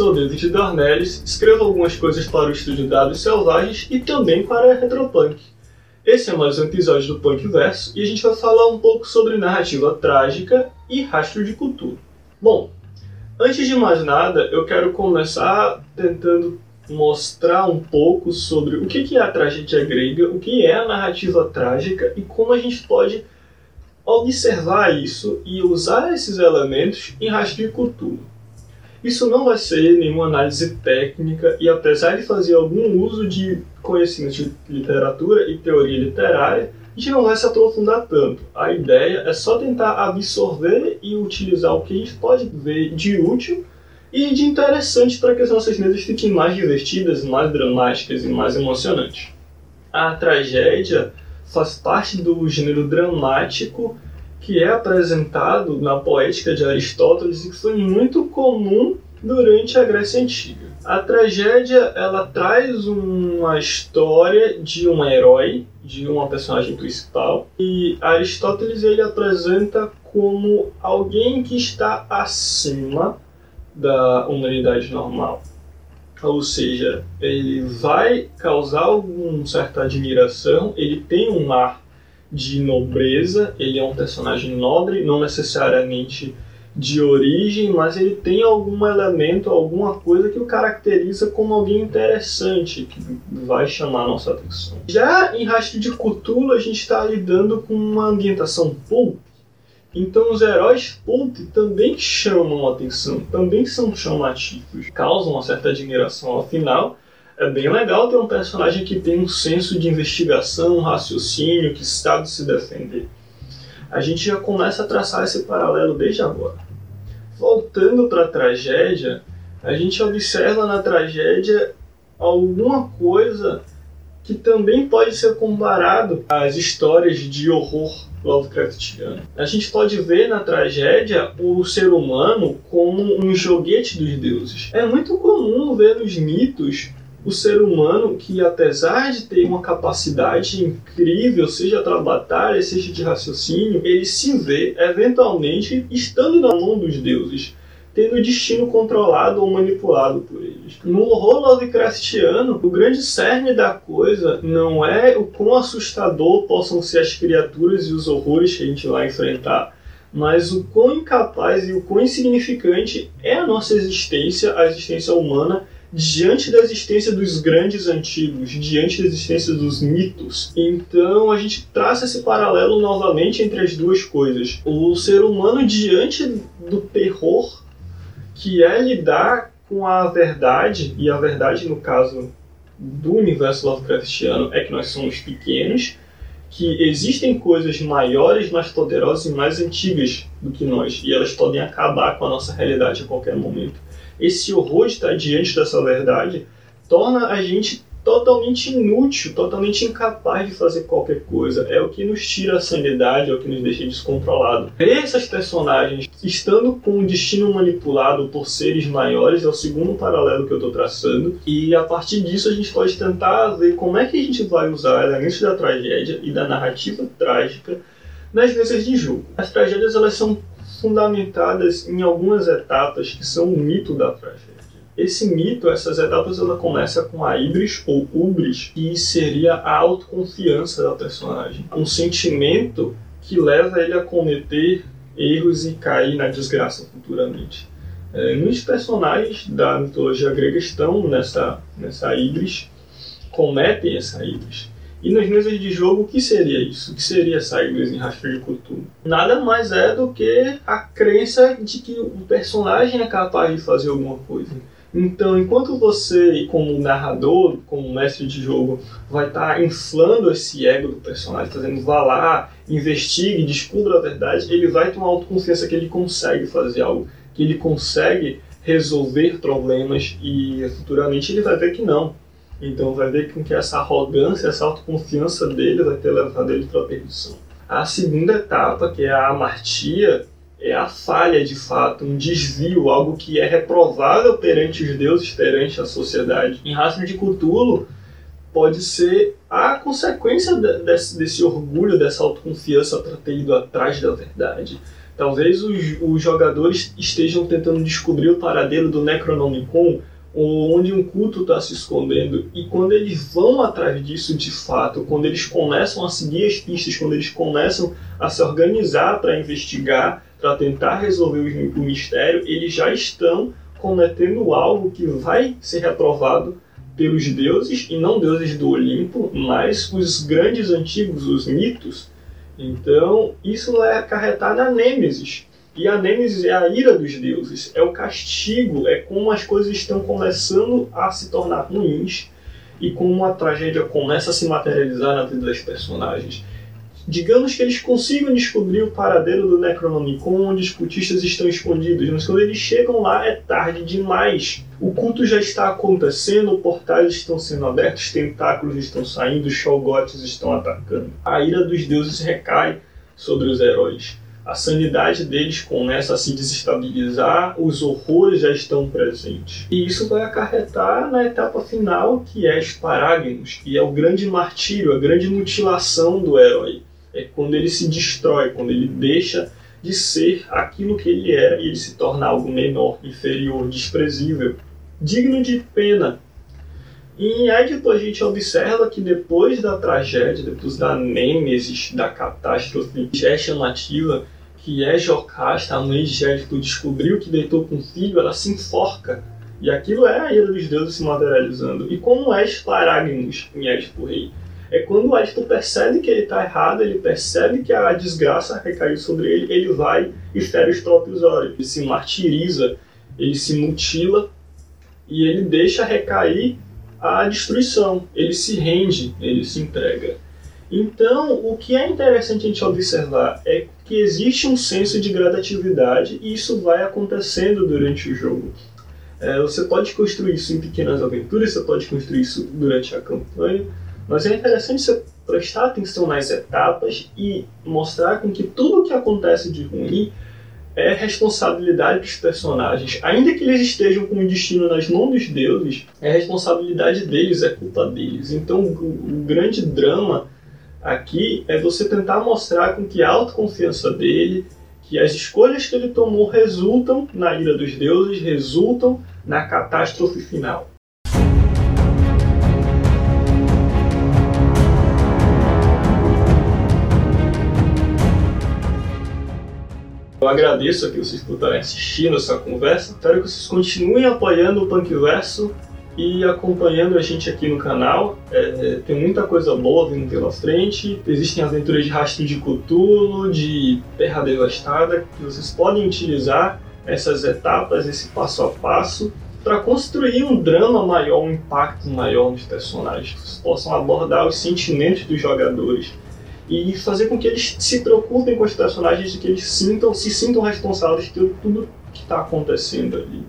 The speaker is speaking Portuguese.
sou David Dornelles, escrevo algumas coisas para o estúdio Dados Selvagens e também para a Retropunk. Esse é mais um episódio do Punk Verso e a gente vai falar um pouco sobre narrativa trágica e rastro de cultura. Bom, antes de mais nada, eu quero começar tentando mostrar um pouco sobre o que é a tragédia grega, o que é a narrativa trágica e como a gente pode observar isso e usar esses elementos em rastro de cultura. Isso não vai ser nenhuma análise técnica e apesar de fazer algum uso de conhecimento de literatura e teoria literária, a gente não vai se aprofundar tanto. A ideia é só tentar absorver e utilizar o que a gente pode ver de útil e de interessante para que as nossas mesas fiquem mais divertidas, mais dramáticas e mais emocionantes. A tragédia faz parte do gênero dramático que é apresentado na poética de Aristóteles e que foi muito comum durante a Grécia Antiga. A tragédia ela traz uma história de um herói, de uma personagem principal, e Aristóteles ele apresenta como alguém que está acima da humanidade normal. Ou seja, ele vai causar alguma certa admiração, ele tem um ar de nobreza, ele é um personagem nobre, não necessariamente de origem, mas ele tem algum elemento, alguma coisa que o caracteriza como alguém interessante, que vai chamar a nossa atenção. Já em Rastro de Cthulhu, a gente está lidando com uma ambientação pulp, então os heróis pulp também chamam a atenção, também são chamativos, causam uma certa admiração final, é bem legal ter um personagem que tem um senso de investigação, um raciocínio, que sabe se defender. A gente já começa a traçar esse paralelo desde agora. Voltando para a tragédia, a gente observa na tragédia alguma coisa que também pode ser comparado às histórias de horror Lovecraftiano. A gente pode ver na tragédia o ser humano como um joguete dos deuses. É muito comum ver nos mitos o ser humano que, apesar de ter uma capacidade incrível, seja batalha, seja de raciocínio, ele se vê, eventualmente, estando na mão dos deuses, tendo o destino controlado ou manipulado por eles. No horror Lovecraftiano, o grande cerne da coisa não é o quão assustador possam ser as criaturas e os horrores que a gente vai enfrentar, mas o quão incapaz e o quão insignificante é a nossa existência, a existência humana, diante da existência dos grandes antigos, diante da existência dos mitos. Então a gente traça esse paralelo novamente entre as duas coisas. O ser humano diante do terror que é lidar com a verdade, e a verdade no caso do universo Lovecraftiano é que nós somos pequenos, que existem coisas maiores, mais poderosas e mais antigas do que nós, e elas podem acabar com a nossa realidade a qualquer momento esse horror de estar diante dessa verdade torna a gente totalmente inútil, totalmente incapaz de fazer qualquer coisa. É o que nos tira a sanidade, é o que nos deixa descontrolado. Ver essas personagens estando com um destino manipulado por seres maiores é o segundo paralelo que eu estou traçando. E a partir disso a gente pode tentar ver como é que a gente vai usar elementos da tragédia e da narrativa trágica nas mesas de jogo. As tragédias elas são fundamentadas em algumas etapas que são o mito da tragédia. Esse mito, essas etapas, ela começa com a ibris ou ubris, que seria a autoconfiança da personagem, um sentimento que leva ele a cometer erros e cair na desgraça futuramente. É, muitos personagens da mitologia grega estão nessa, nessa ibris, cometem essa ibris. E nas mesas de jogo, o que seria isso? O que seria Cygnus em Rastro de Cthulhu? Nada mais é do que a crença de que o personagem é capaz de fazer alguma coisa. Então, enquanto você, como narrador, como mestre de jogo, vai estar tá inflando esse ego do personagem, fazendo vá lá, investigue, descubra a verdade, ele vai ter uma autoconfiança que ele consegue fazer algo, que ele consegue resolver problemas e futuramente ele vai ver que não então vai ver com que essa arrogância, essa autoconfiança dele vai ter levado ele para a perdição. A segunda etapa, que é a amartia, é a falha de fato, um desvio, algo que é reprovável perante os deuses, perante a sociedade. Em Rastro de Cthulhu, pode ser a consequência desse, desse orgulho, dessa autoconfiança para ter ido atrás da verdade. Talvez os, os jogadores estejam tentando descobrir o paradeiro do Necronomicon, onde um culto está se escondendo. E quando eles vão atrás disso de fato, quando eles começam a seguir as pistas, quando eles começam a se organizar para investigar, para tentar resolver o mistério, eles já estão cometendo algo que vai ser reprovado pelos deuses, e não deuses do Olimpo, mas os grandes antigos, os mitos. Então, isso vai acarretar na Nêmesis. E a Nêmesis é a ira dos deuses, é o castigo, é como as coisas estão começando a se tornar ruins e como a tragédia começa a se materializar na vida das personagens. Digamos que eles consigam descobrir o paradeiro do Necronomicon onde os cultistas estão escondidos, mas quando eles chegam lá é tarde demais. O culto já está acontecendo, portais estão sendo abertos, tentáculos estão saindo, Shoggoths estão atacando. A ira dos deuses recai sobre os heróis. A sanidade deles começa a se desestabilizar, os horrores já estão presentes. E isso vai acarretar na etapa final, que é Sparagnos, que é o grande martírio, a grande mutilação do herói é quando ele se destrói, quando ele deixa de ser aquilo que ele era e ele se torna algo menor, inferior, desprezível, digno de pena. Em Édipo a gente observa que depois da tragédia, depois da nêmesis, da catástrofe é chamativa, que é Jocasta, a mãe de Édipo, descobriu que deitou com o filho, ela se enforca. E aquilo é a ira dos deuses se materializando. E como é Sparagmus em Édipo Rei? é quando o Edipo percebe que ele está errado, ele percebe que a desgraça recaiu sobre ele, ele vai e fere os próprios olhos, ele se martiriza, ele se mutila e ele deixa recair a destruição, ele se rende, ele se entrega. Então, o que é interessante a gente observar é que existe um senso de gradatividade e isso vai acontecendo durante o jogo. É, você pode construir isso em pequenas aventuras, você pode construir isso durante a campanha, mas é interessante você prestar atenção nas etapas e mostrar com que tudo o que acontece de ruim é responsabilidade dos personagens. Ainda que eles estejam com o destino nas mãos dos deuses, é responsabilidade deles, é culpa deles. Então o, grande drama aqui é você tentar mostrar com que a autoconfiança dele, que as escolhas que ele tomou resultam na ira dos deuses, resultam na catástrofe final. Eu agradeço aqui vocês por estarem assistindo essa conversa. Espero que vocês continuem apoiando o Punkverso e acompanhando a gente aqui no canal. É, tem muita coisa boa vindo pela frente. Existem aventuras de rastro de Cthulhu, de Terra Devastada, que vocês podem utilizar essas etapas, esse passo a passo, para construir um drama maior, um impacto maior nos personagens, que vocês possam abordar os sentimentos dos jogadores e fazer com que eles se preocupem com os personagens e que eles sintam, se sintam responsáveis por tudo que está acontecendo ali.